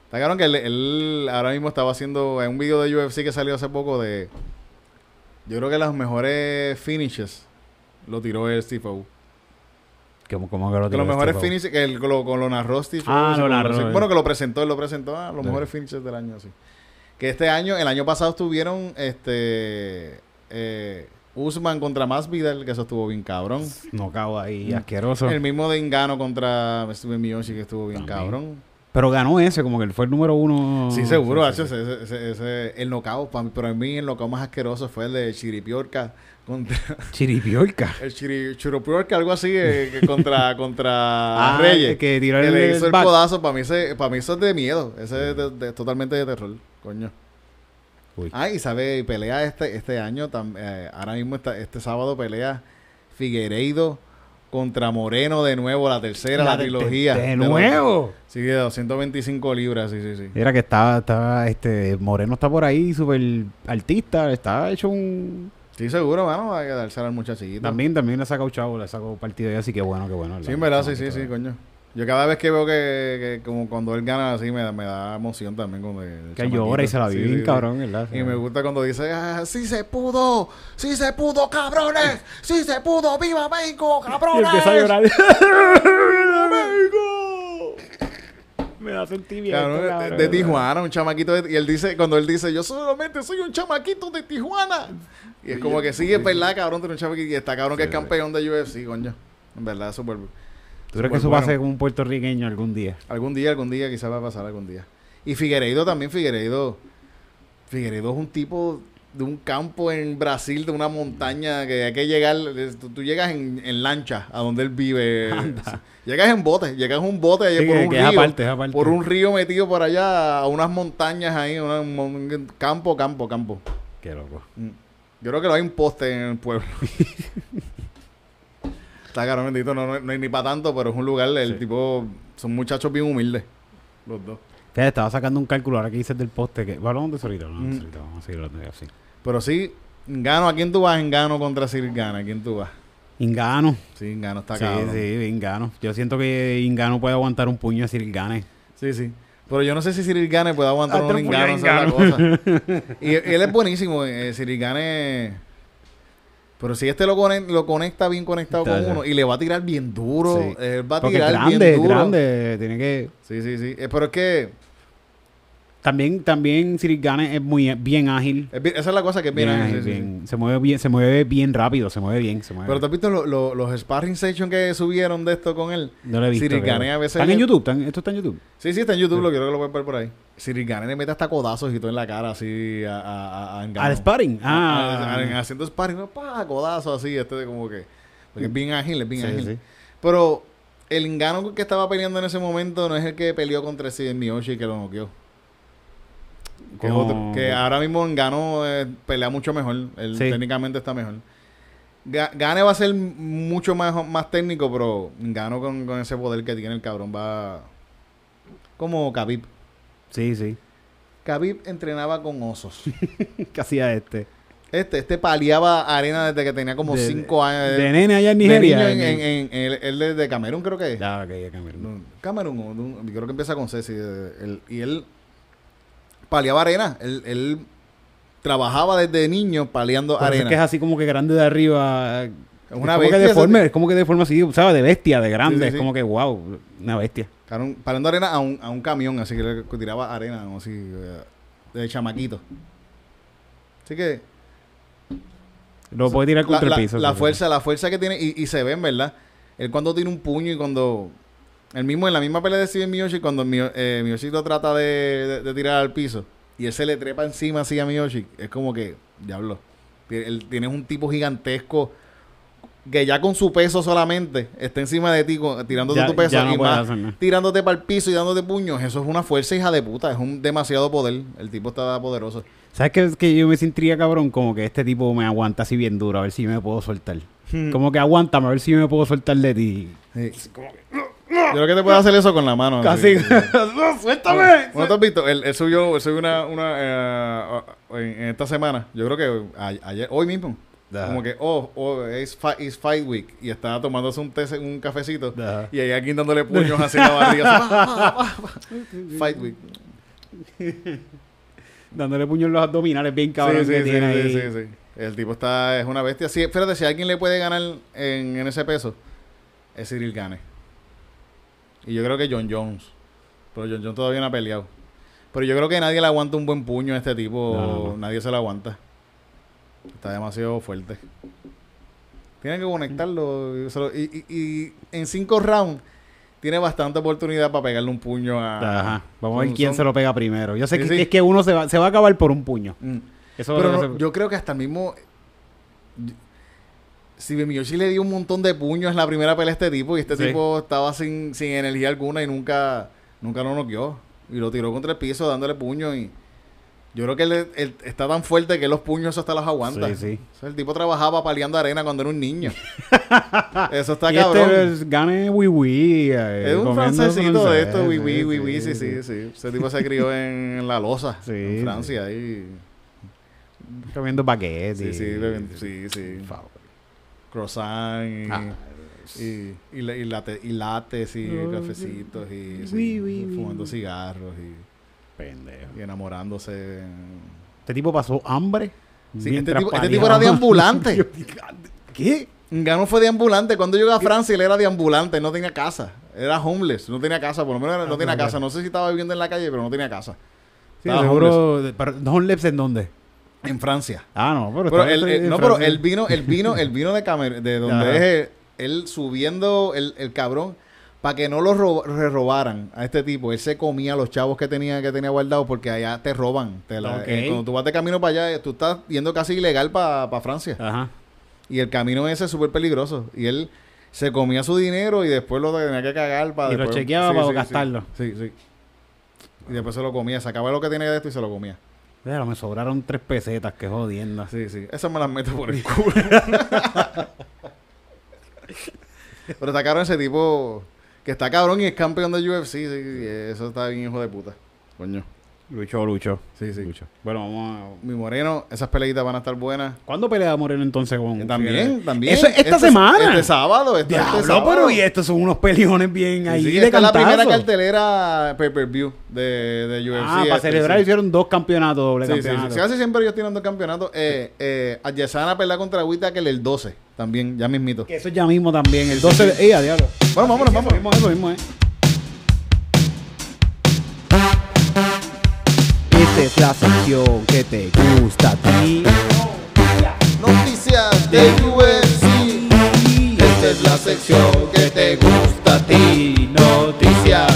Está claro que él, él ahora mismo estaba haciendo en un video de UFC que salió hace poco de yo creo que las mejores finishes lo tiró el Steve O. ¿Cómo, cómo que lo tiró los mejores finishes que él lo, con lo narró Steve O, Ah, sí, lo narró, eh. Bueno, que lo presentó, él lo presentó, ah, los Sí. mejores finishes del año, sí. Que este año, el año pasado estuvieron este eh, Usman contra Masvidal, que eso estuvo bien cabrón. No cago ahí, Mm. asqueroso. El mismo de Ingano contra Miyoshi, que estuvo bien También. cabrón. Pero ganó ese, como que él fue el número uno. Sí, seguro, Sí, ese, ese, ese- el knockout, pa mí, pero a mí el knockout más asqueroso fue el de Chiripiorca contra. Chiripiorca. el Chiri, Chiripiorca, algo así, eh, que contra, contra Ah, Reyes. que tiró que el- le el hizo el back. codazo, para mí, ese, para mí eso es de miedo, ese es de- de- totalmente de terror, coño. Uy. Ah, y sabe, y pelea este, este año, tam- eh, ahora mismo esta- este sábado pelea Figueiredo contra Moreno de nuevo, la tercera, la, de- trilogía. De, nuevo. Sí, de 225 libras, sí, sí, sí. Era que estaba, estaba, este, Moreno está por ahí, súper artista, está hecho un... Sí, seguro, mano, va a quedarse al muchachito. También, también le ha sacado chavo, le ha sacado partido y así que bueno, que bueno. Sí, verdad, sí, sí, sí, coño. Yo cada vez que veo que, que como cuando él gana así me, da- me da emoción también con el Que llora y se la vive sí, cabrón, ¿verdad? Y me gusta cuando dice, ah, sí se pudo, sí se pudo, cabrones, sí se pudo, viva México, Y cabrones. empieza a llorar. ¡Viva México! me da sentimiento, Cabrón, de- cabrón. de, Tijuana, un chamaquito de- y él dice, cuando él dice, yo solamente soy un chamaquito de Tijuana. Y es como que sí, es verdad, cabrón, tú eres un chamaquito y está cabrón que es campeón de UFC, coño. En verdad, súper. ¿Tú crees que eso Súper pase bueno. con un puertorriqueño algún día? Algún día, algún día, quizás va a pasar algún día. Y Figueiredo también, Figueiredo. Figueiredo es un tipo de un campo en Brasil, de una montaña que hay que llegar. Tú, tú llegas en, en lancha a donde él vive. Llegas en bote, llegas en un bote Sí, por un río. aparte, es aparte. Por un río metido por allá a unas montañas ahí, una- un campo, campo, campo. Qué loco. Mm. Yo creo que no hay un poste en el pueblo. Está caro, bendito, no, no, no hay ni para tanto, pero es un lugar, el Sí. tipo, son muchachos bien humildes, los dos. Fíjate, estaba sacando un cálculo ahora que dices del poste. Que... Hablamos de hablamos Mm. ahorita, Vamos a seguir hablando de así. Pero sí, Gano, ¿a quién tú vas en Gano contra Sir Gana? ¿A quién tú vas? Ingano. Sí, Gano está Sí, cabrón. sí, Ingano. Yo siento que Ingano puede aguantar un puño si Gane. Sí, sí. Pero yo no sé si Cyril Gane puede aguantar Hasta un Ingano, esa es la cosa. Y él es buenísimo, eh, Cyril Gane... Pero si este lo, conecta, lo conecta bien conectado Está, con uno y le va a tirar bien duro, Sí. él va a Porque tirar grande, bien duro. grande. Tiene que... Sí, sí, sí. Eh, pero es que También, también Cyril Gane es muy bien ágil. es bien- esa es la cosa que es bien, Bien ágil, sí, Se mueve bien, se mueve bien rápido, se mueve bien, se mueve. Pero tú has visto lo- lo- los sparring sessions que subieron de esto con él. no lo he visto. Cyril. Gane a veces ¿Están en YouTube? ¿Están- ¿Esto está en YouTube? Sí, sí, está en YouTube, lo creo que lo pueden ver por ahí. Cyril Gane le mete hasta codazos y todo en la cara así a, a, a, a Ngannou. ¿Al sparring? Ah, a- haciendo sparring, ¿no? pa, codazos así, este de como que. Porque es bien ágil, es bien Sí, ágil. sí. Pero el Ingano que estaba peleando en ese momento no es el que peleó contra Steven Miyoshi y que lo noqueó. Que, es Como- otro- que ahora mismo Engano eh, pelea mucho mejor. Él Sí. técnicamente está mejor. Ga- Gane va a ser mucho más, más técnico, pero Gano con, con ese poder que tiene el cabrón va como Khabib. Sí, sí. Khabib entrenaba con osos. ¿Qué hacía este? Este, este paleaba arena desde que tenía como De- 5 años. De nene allá en de Nigeria. niño en, en, en- él, de Camerún, creo que es. Ya, ok, ya Camerún. Camerún, de yo creo que empieza con Ceci. eh, él- y él paleaba arena. Él, él trabajaba desde niño paleando Por eso es arena. que es así como que grande de arriba. Es una como bestia. que deforme, es como que deforme así, ¿sabes? De bestia, de grande. Sí, sí, Es como que, wow, una bestia. Cabrón, parando arena a un, a un camión, así que le tiraba arena, como así, eh, de chamaquito. Así que Lo puede tirar contra la- el piso. la fuerza, la fuerza que tiene, y, y se ven, ¿verdad? Él cuando tiene un puño y cuando. El mismo, en la misma pelea de Miyoshi, cuando eh, Miyoshi lo trata de, de- de tirar al piso y él se le trepa encima así a Miyoshi, es como que, diablo. tiene un tipo gigantesco que ya con su peso solamente está encima de ti, con- tirándote Ya- tu peso no y más tirándote para el piso y dándote puños. Eso es una fuerza hija de puta, es un demasiado poder. El tipo está poderoso. ¿Sabes qué? que yo me sentiría cabrón? Como que este tipo me aguanta así bien duro, a ver si me puedo soltar. Hmm. Como que aguántame, a ver si me puedo soltar de ti. Yo creo que te puede hacer eso con la mano. Casi. así. ¡No, suéltame! ¿No te has visto? Él, él subió, él subió una, una eh, en, en esta semana. Yo creo que a- ayer, hoy mismo. Ajá. Como que, oh, oh es, fi- it's Fight Week. Y estaba tomándose un, té, un cafecito. Ajá. Y hay alguien dándole puños así en la barriga. Fight Week. Dándole puño en los abdominales bien cabrón sí, que sí, sí, sí, ahí. sí, sí. El tipo está, es una bestia. Sí, espérate, si alguien le puede ganar en, en ese peso, es Cyril Gane. Y yo creo que John Jones. Pero John Jones todavía no ha peleado. Pero yo creo que nadie le aguanta un buen puño a este tipo. No, no. Nadie se lo aguanta. Está demasiado fuerte. Tienen que conectarlo. y en cinco rounds tiene bastante oportunidad para pegarle un puño a... Ajá. Vamos a ver quién son- se lo pega primero. Yo sé Sí, que sí. es que uno se va, se va a acabar por un puño. Mm. Eso Pero no, se- yo creo que hasta el mismo. Si Miyoshi le dio un montón de puños en la primera pelea a este tipo y este Sí. tipo estaba sin, sin energía alguna y nunca, nunca lo noqueó. Y lo tiró contra el piso dándole puños y. Yo creo que él, él está tan fuerte que los puños hasta los aguanta. Sí, sí. O sea, el tipo trabajaba paliando arena cuando era un niño. Eso está y cabrón. este es- gane eh, es un francesito de esto, sí, oui, oui, oui, sí, sí, sí. Ese tipo se crió en la losa, Sí, en Francia. Ahí. Comiendo baguettes. Sí, sí, sí, sí. Croissant y, Ah, y, y, la- y late- y lates y Oh, cafecitos y sí, oui, oui, fumando oui. cigarros y, Pendejo. y enamorándose. Este tipo pasó hambre. Sí, este tipo, este tipo era de ambulante. ¿Qué? Gano fue de ambulante. Cuando llegó a Francia, él era de ambulante, no tenía casa. Era homeless, no tenía casa, por lo menos era- no Ah, tenía claro. casa. No sé si estaba viviendo en la calle, pero no tenía casa. Sí, seguro. ¿Homeless en dónde? En Francia. Ah, no, pero, Pero él, él- en no, pero él vino, él vino, él vino de Camer de donde Ajá. es él, él subiendo el, el cabrón para que no lo ro- re- robaran a este tipo. Él se comía los chavos que tenía que tenía guardado porque allá te roban. Te la- eh, cuando tú vas de camino para allá, eh, tú estás yendo casi ilegal para Francia. Ajá. Y el camino ese es súper peligroso. Y él se comía su dinero y después lo tenía que cagar para Y lo chequeaba para gastarlo. Sí, sí. Y después se lo comía. Sacaba lo que tenía de esto y se lo comía. Pero me sobraron tres pesetas, que jodienda. Sí, sí. Esas me las meto por el culo. Pero está cabrón ese tipo que está cabrón y es campeón de UFC. Sí, y eso está bien hijo de puta. Coño. Lucho, Lucho. Sí, sí. Lucho. Bueno, vamos a... Mi moreno, esas peleitas van a estar buenas. ¿Cuándo pelea Moreno entonces con También, también. Eso, esta Este- semana. Este sábado. Este, este Diablo, sábado. pero y estos son unos peleones bien Sí, ahí sí, de esta es la primera cartelera pay-per-view de, de UFC. Ah, para este, celebrar sí. hicieron dos campeonatos, doble Sí, sí, sí. campeonato. Sí, Casi siempre ellos tienen dos campeonatos. Eh, eh, Adesanya pelea contra Whittaker el 12. También, ya mismito. Que eso ya mismo también, el 12 de... ¡Ey, a diablo! Bueno, vámonos, Eso vámonos. mismo, eso mismo, eh. Esta es la sección que te gusta a ti. Noticias de UFC. Esta es la sección que te gusta a ti. Noticias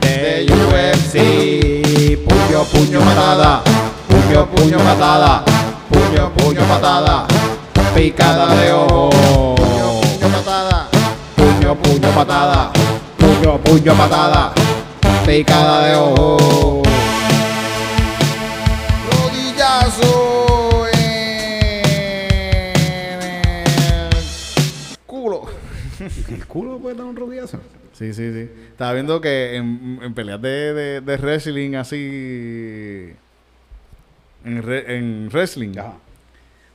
de UFC. Puño, puño, patada. Puño, puño, patada. Puño, puño, patada. Picada de ojo. Puño, puño, patada. Puño, puño, patada. Puño, puño, patada. Picada de ojo. El culo puede dar un rodillazo. Sí, sí, sí. Estaba viendo que en, en peleas de, de, de wrestling así. En, re- en wrestling.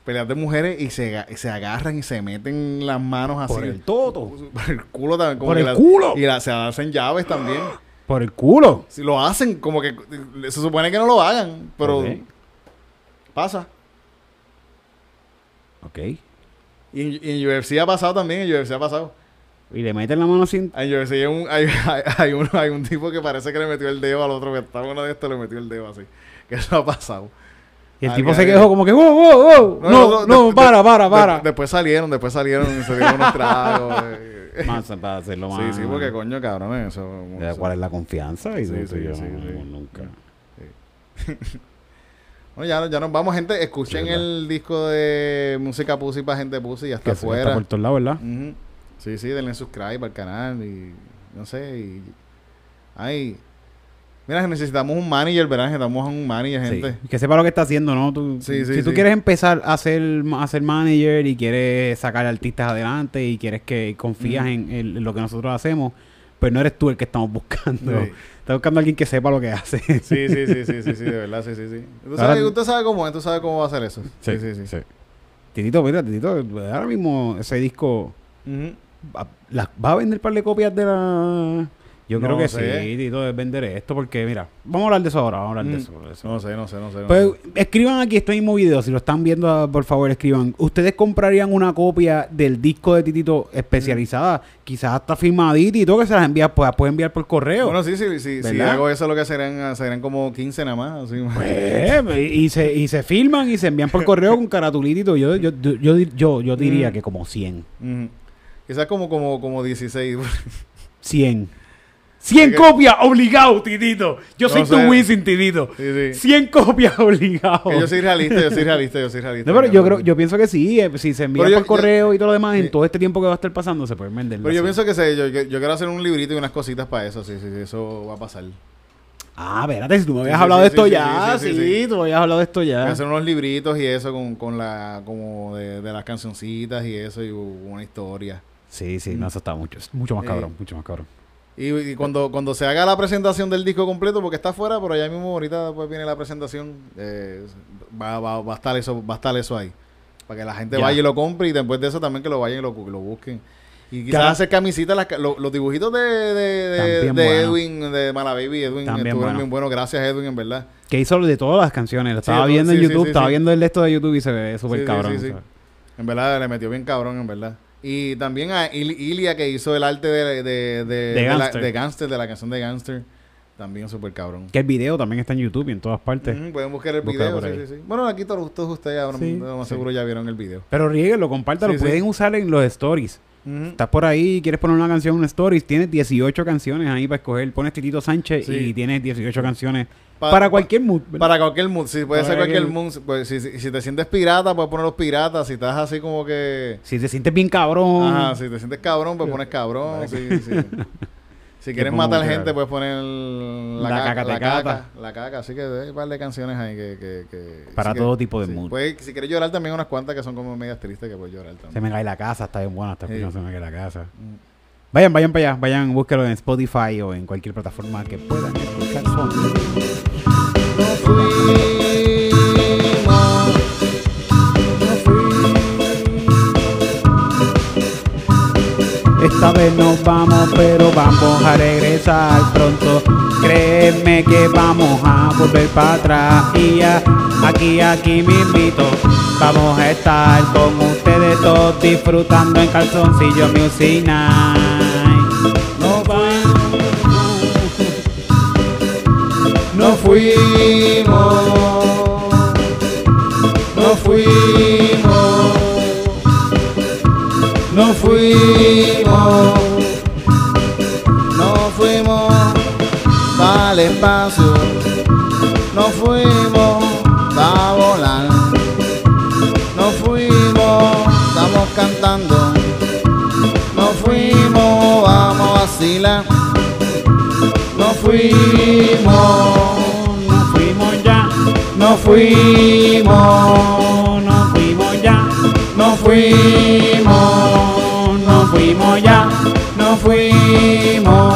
Peleas de mujeres y se, se agarran y se meten las manos así. Por el toto. Por el culo también. Como Por el la- culo. Y la- se hacen llaves también. Por el culo. Si lo hacen, como que se supone que no lo hagan, pero pasa. Ok. Y, en- y en UFC ha pasado también, en UFC ha pasado. Y le meten la mano sin... UFC hay un, hay, hay, hay un, hay un tipo que parece que le metió el dedo al otro que estaba uno de estos, le metió el dedo así. Que eso ha pasado. Y el tipo se quedó como que, wow, wow, wow. No, no, para, para, de- para. después salieron, después salieron, se dieron unos tragos. eh. Más para hacerlo Sí, más... sí, porque coño, cabrón, eso. ¿Cuál es la confianza? Y Sí, todo, sí, yo sí, no- sí. nunca. Bueno, ya, ya nos vamos, gente. Escuchen Sí, el disco de Música Pussy para gente Pussy, Que se- afuera. está por todos lados, ¿verdad? Ujú. Sí, sí, denle subscribe al canal y no sé. Y... Ay, mira, necesitamos un manager, ¿verdad? Necesitamos un manager, Sí, gente. Que sepa lo que está haciendo, ¿no? Tú- Sí, sí, si tú quieres empezar a ser, a ser manager y quieres sacar artistas adelante y quieres que confías Mm. en, el- en lo que nosotros hacemos, pues no eres tú el que estamos buscando. Estás buscando a alguien que sepa lo que hace. Sí, sí, sí, sí, sí, sí, de verdad, sí, sí, sí. Tú sabes, usted sabe cómo es, tú sabes cómo va a hacer eso. Sí, sí, sí. Titito, mira, Titito, ahora mismo ese disco. Va, la- va a vender un par de copias de la... Yo No creo que sé. sí, Tito, debe vender esto porque, mira, vamos a hablar de eso ahora, vamos a hablar de Mm. eso. de eso. No sé, no sé, no sé. no Pues sé. escriban aquí este mismo video, si lo están viendo, por favor, escriban. ¿Ustedes comprarían una copia del disco de Titito especializada? Quizás hasta firmadita y todo, que se las envía, pues pueden enviar por correo. Bueno, sí, sí, sí. Si hago eso, lo que serían, serían como 15 nada más. Así. Pues, y, se, y se filman y se envían por correo con todo. Yo, yo, yo, yo, yo, yo diría Mm. que como 100. Quizás como, como, como 16. 100. 100 que- copias obligado, Titito. Yo soy tu. Wisin, Titito. Sí, sí. 100 copias obligado. Que yo soy realista, yo soy realista, yo soy realista. No, pero yo creo, yo pienso que sí, eh, si se envía Pero yo- por correo y todo lo demás, Sí. en todo este tiempo que va a estar pasando, se pueden vender. Pero yo pienso que sé, yo, yo, quiero hacer un librito y unas cositas para eso, sí, sí, sí, eso va a pasar. Ah, espérate, si tú me habías hablado de esto ya, sí, tú me habías hablado de esto ya. hacer unos libritos y eso con, con la, como de, de las cancioncitas y eso y una historia. Sí, sí, no, eso está mucho, mucho más Sí. cabrón, mucho más cabrón. Y, y cuando, cuando se haga la presentación del disco completo, porque está afuera, pero allá mismo ahorita pues viene la presentación, eh, va, va, va a estar eso, va a estar eso ahí. Para que la gente Ya. vaya y lo compre y después de eso también que lo vayan y lo, lo busquen. Y quizás hacer camisetas, las lo- los dibujitos de, de, de, También de bueno. Edwin, de Malababy, Edwin, También estuvieron bueno. bien buenos. Gracias Edwin, en verdad. Que hizo de todas las canciones, lo estaba viendo en sí, YouTube, sí, estaba viendo el de esto de YouTube y se ve súper cabrón. En verdad le metió bien cabrón, en verdad. Y también a Il- Ilia que hizo el arte de, de, de, de, Gangster. de Gangster, de la canción de Gangster. También súper cabrón. Que el video también está en YouTube y en todas partes. Pueden buscar el video, sí, sí, sí. Bueno, aquí todos, todos ustedes ahora más seguro ya vieron el video. Pero ríguenlo, compártalo, pueden usar en los stories. Estás por ahí, quieres poner una canción en un stories, tienes 18 canciones ahí para escoger. Pones Titito Sánchez Sí. y tienes 18 canciones Pa- para cualquier mood. ¿verdad? Para cualquier mood, sí, puede Para ser cualquier cualquier- mood. Pues, si, si, si te sientes pirata, puedes poner los piratas. Si estás así como que... Si te sientes bien cabrón. Ajá, si te sientes cabrón, pues pones cabrón. Sí, sí. Si quieres matar gente, puedes poner la, La caca, la caca, la caca. Así que hay un par de canciones ahí que... que, que- Para si todo tipo de sí. mood. Puedes- si quieres llorar también unas cuantas que son como medias tristes que puedes llorar Se también. me cae la casa, está bien buena, está Sí. Se me cae la casa. Mm. Vayan, vayan para allá, vayan, búsquelo en Spotify o en cualquier plataforma que puedan escuchar. Esta vez nos vamos, pero vamos a regresar pronto. Créeme que vamos a volver para atrás. Y ya, aquí, aquí me invito. Vamos a estar con ustedes todos disfrutando en calzoncillo Music Night. No No fuimos, no fuimos, fuimos, no fuimos al espacio, no fuimos a volar, no fuimos, estamos cantando, no fuimos, vamos a vacilar. No fuimos, No fuimos ya, no fuimos, no fuimos ya, no fuimos, fuimos ya. no fuimos.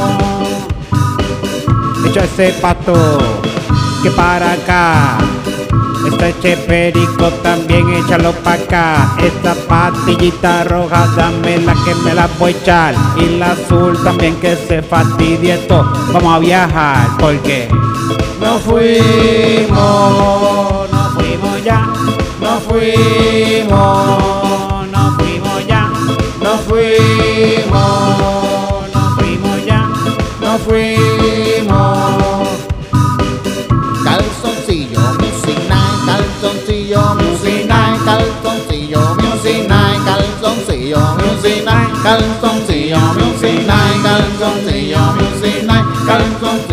Echa ese pato que para acá. Este perico también échalo pa' acá. Esta patillita roja, dame la que me la voy a echar. Y la azul también que se fastidie esto. Vamos a viajar porque No fuimos, no fuimos ya, no fuimos, no fuimos nos fuimos, nos fuimos ya, nos fuimos. Calzoncillo, music night, calzoncillo, music night, calzoncillo, music night, calzoncillo, music night, calzoncillo, music night, calzoncillo, music night, calzoncillo.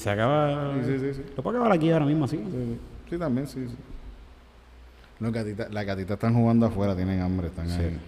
Se acaba. Sí, sí, sí, sí. Lo puedo acabar aquí ahora mismo así. Sí, sí. Sí, también, sí, sí. Los gatitas, las gatitas están jugando afuera, tienen hambre, están ahí.